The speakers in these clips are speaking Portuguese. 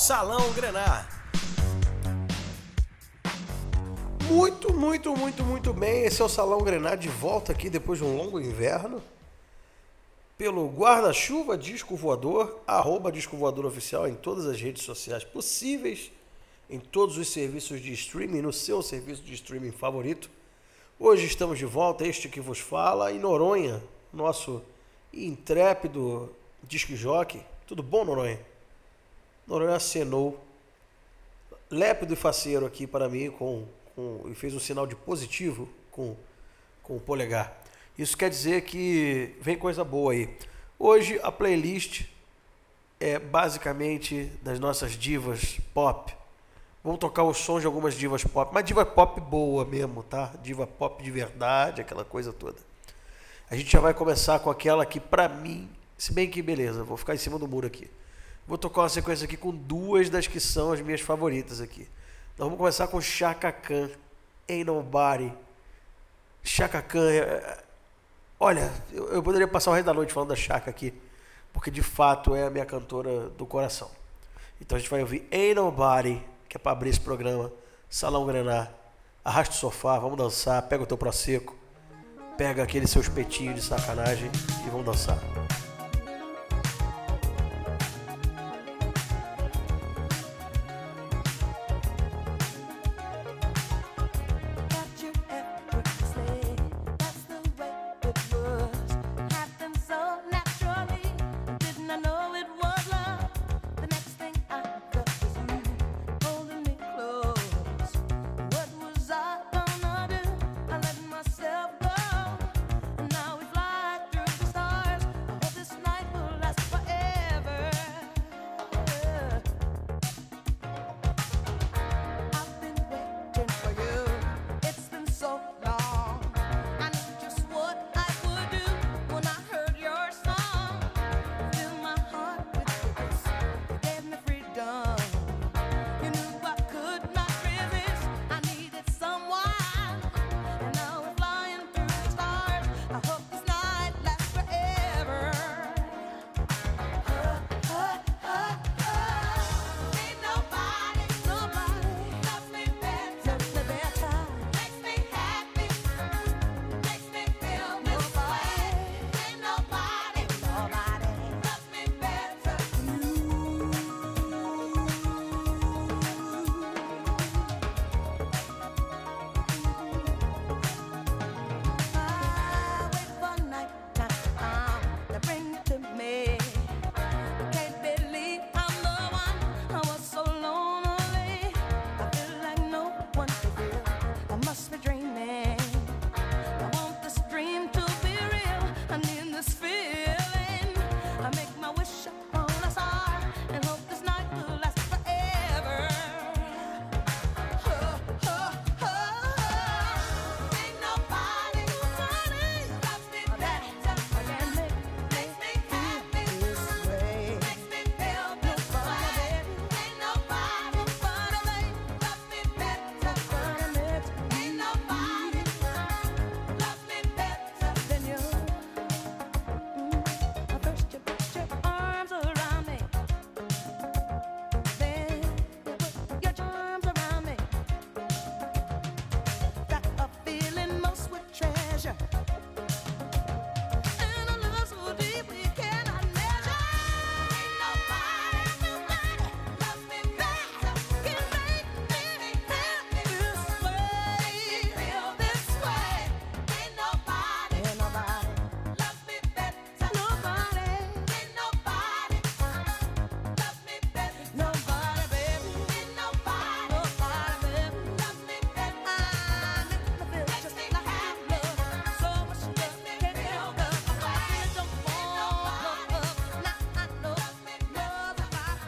Salão Grenar. Muito, muito, muito, muito bem. Esse é o Salão Grenar de volta aqui depois de um longo inverno. Pelo guarda-chuva Disco Voador, arroba Disco Voador Oficial em todas as redes sociais possíveis, em todos os serviços de streaming, no seu serviço de streaming favorito. Hoje estamos de volta, este que vos fala, em Noronha, nosso intrépido disque jockey. Tudo bom, Noronha? Noronha acenou lépido e faceiro aqui para mim com, com, e fez um sinal de positivo com, com o polegar. Isso quer dizer que vem coisa boa aí. Hoje a playlist é basicamente das nossas divas pop. Vamos tocar os sons de algumas divas pop, mas diva pop boa mesmo, tá? Diva pop de verdade, aquela coisa toda. A gente já vai começar com aquela que pra mim, se bem que beleza, vou ficar em cima do muro aqui. Vou tocar uma sequência aqui com duas das que são as minhas favoritas aqui. Então vamos começar com Chaka Khan, Ain't Nobody. Chaka Khan, é, é, olha, eu, eu, poderia passar o resto da noite falando da Chaka aqui, porque de fato é a minha cantora do coração. Então a gente vai ouvir Ain't Nobody, que é para abrir esse programa, Salão Grenar. Arrasta o sofá, vamos dançar, pega o teu proseco, pega aquele seu espetinho de sacanagem e vamos dançar.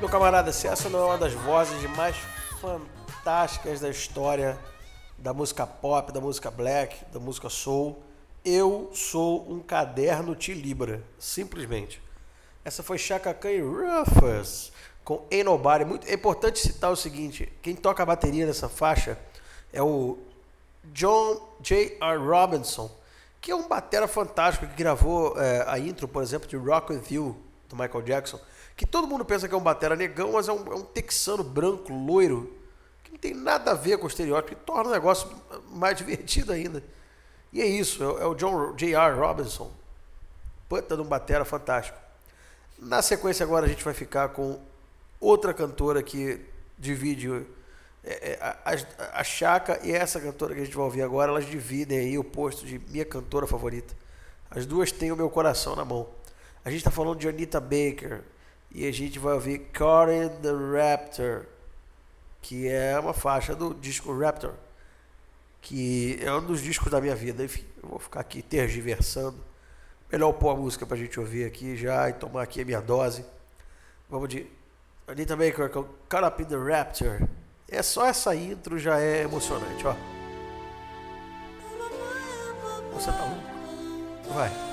Camarada, se essa não é uma das vozes mais fantásticas da história da música pop, da música black, da música soul, eu sou um caderno de Libra, simplesmente. Essa foi Chaka Khan e Rufus com Ain't Nobody. Muito, é importante citar o seguinte: quem toca a bateria nessa faixa é o John J.R. Robinson, que é um batera fantástico que gravou é, a intro, por exemplo, de Rock With You, do Michael Jackson, que todo mundo pensa que é um batera negão, mas é um, é um texano branco, loiro, que não tem nada a ver com o estereótipo, que torna o negócio mais divertido ainda. E é isso, é, é o John J.R. Robinson, puta de um batera fantástico. Na sequência agora a gente vai ficar com outra cantora que divide é, é, a, a Chaka e essa cantora que a gente vai ouvir agora, elas dividem aí o posto de minha cantora favorita. As duas têm o meu coração na mão. A gente está falando de Anita Baker e a gente vai ouvir in the Raptor, que é uma faixa do disco Raptor, que é um dos discos da minha vida. Enfim, eu vou ficar aqui tergiversando. Melhor pôr a música para a gente ouvir aqui já e tomar aqui a minha dose. Vamos de Anita Baker com Caught Up in the Raptor. É só essa intro já é emocionante, ó. Você tá louco? Vai.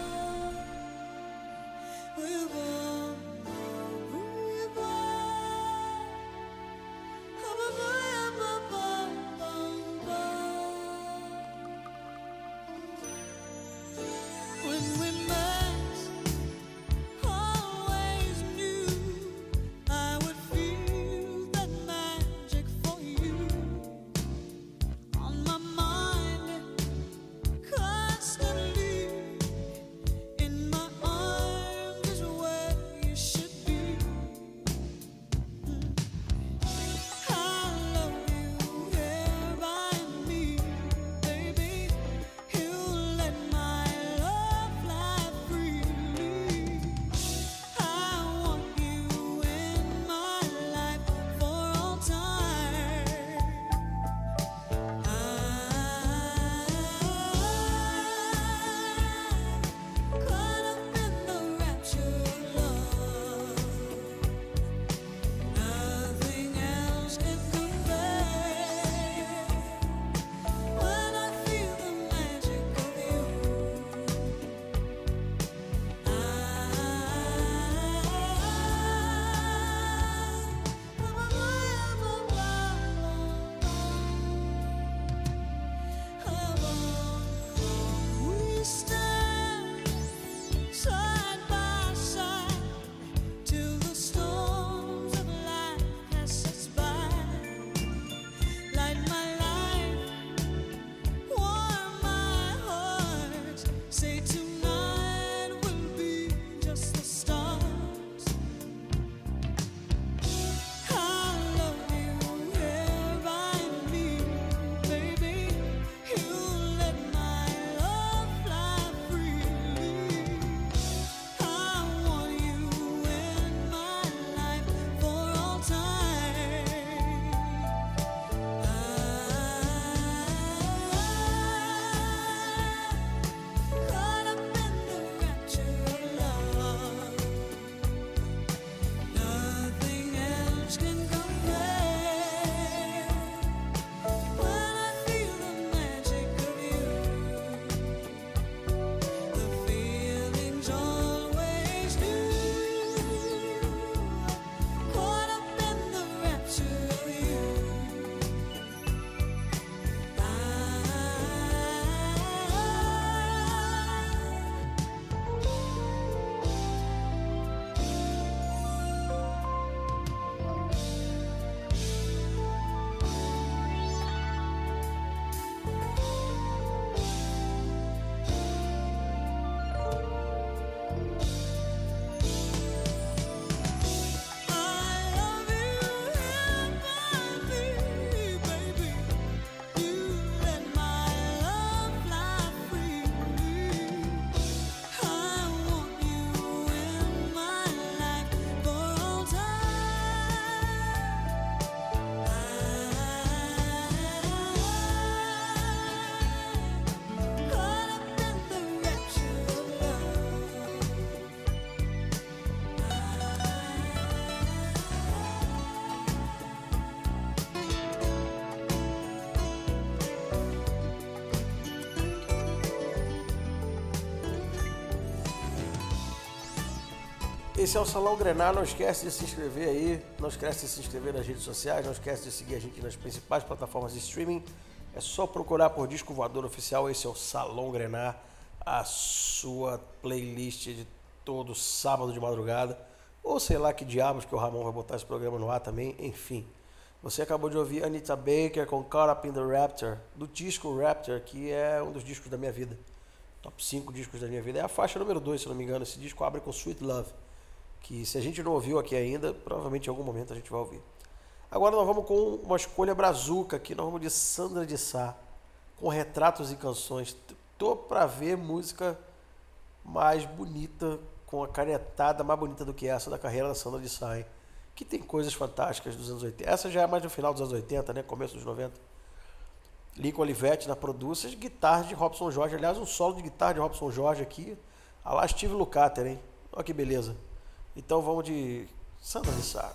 Esse é o Salão Grenar. Não esquece de se inscrever aí. Não esquece de se inscrever nas redes sociais. Não esquece de seguir a gente nas principais plataformas de streaming. É só procurar por Disco Voador Oficial. Esse é o Salão Grenar, a sua playlist de todo sábado de madrugada. Ou sei lá que diabos que o Ramon vai botar esse programa no ar também, enfim. Você acabou de ouvir Anita Baker com Caught Up in the Raptor, do disco Raptor, que é um dos discos da minha vida. Top 5 discos da minha vida. É a faixa número 2, se não me engano. Esse disco abre com Sweet Love, que se a gente não ouviu aqui ainda, provavelmente em algum momento a gente vai ouvir. Agora nós vamos com uma escolha brazuca aqui, nós vamos de Sandra de Sá, com retratos e canções. Tô para ver música mais bonita, com a canetada mais bonita do que essa da carreira da Sandra de Sá, hein? que tem coisas fantásticas dos anos 80. Essa já é mais no final dos anos 80, né? Começo dos 90. Lincoln Olivetti na Produças, guitarra de Robson Jorge. Aliás, um solo de guitarra de Robson Jorge aqui. A lá Steve Lukather, hein? Olha que beleza. Então vamos de Sandra de Sá.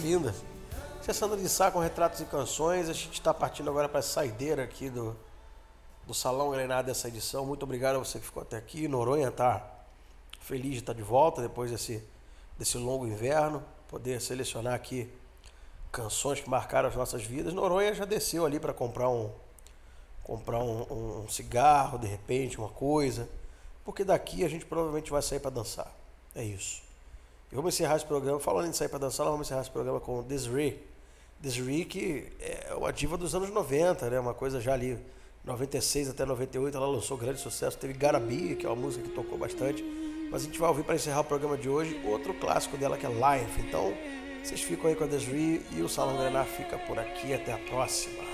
Linda. É Sandra de Sá com retratos e canções. A gente está partindo agora para a saideira aqui do, do Salão Grenada dessa edição. Muito obrigado a você que ficou até aqui. Noronha está feliz de estar de volta depois desse, desse longo inverno. Poder selecionar aqui canções que marcaram as nossas vidas. Noronha já desceu ali para comprar um comprar um, um, cigarro, de repente, uma coisa. Porque daqui a gente provavelmente vai sair para dançar. É isso. E vamos encerrar esse programa, falando em sair para dançar, vamos encerrar esse programa com Desiree. Desiree, que é uma diva dos anos 90, né? Uma coisa já ali, 96 até 98, ela lançou grande sucesso. Teve Garabi, que é uma música que tocou bastante. Mas a gente vai ouvir para encerrar o programa de hoje outro clássico dela que é Life. Então, vocês ficam aí com a Desiree e o Salão Grenar fica por aqui. Até a próxima.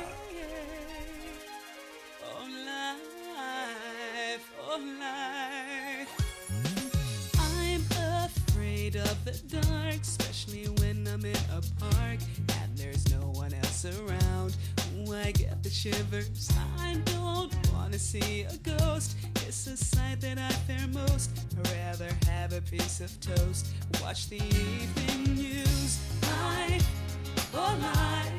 A piece of toast. Watch the evening news. Life, oh life,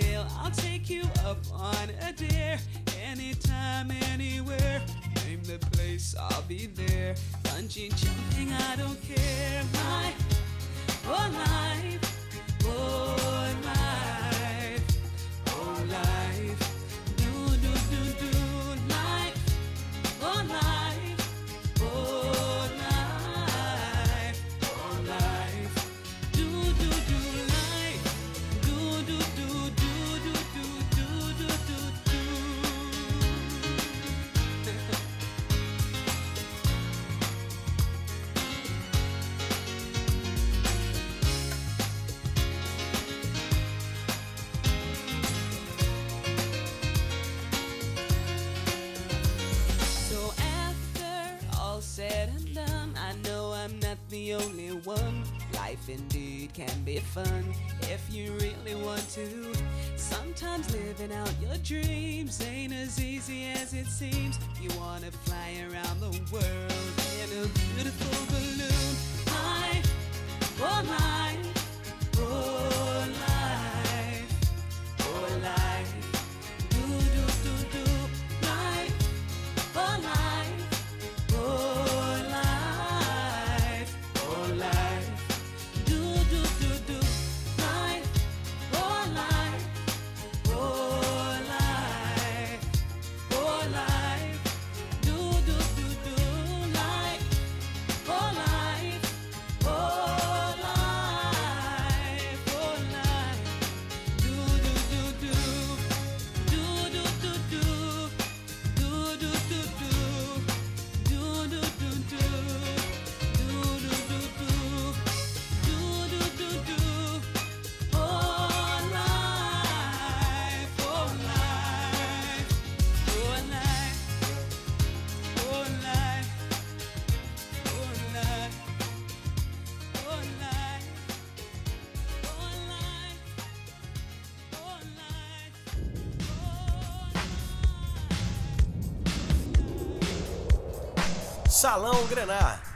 tail. I'll take you up on a dare. Life indeed can be fun if you really want to. Sometimes living out your dreams ain't as easy as it seems. You wanna fly around the world in a beautiful balloon. Life, oh life, Salão Grenar.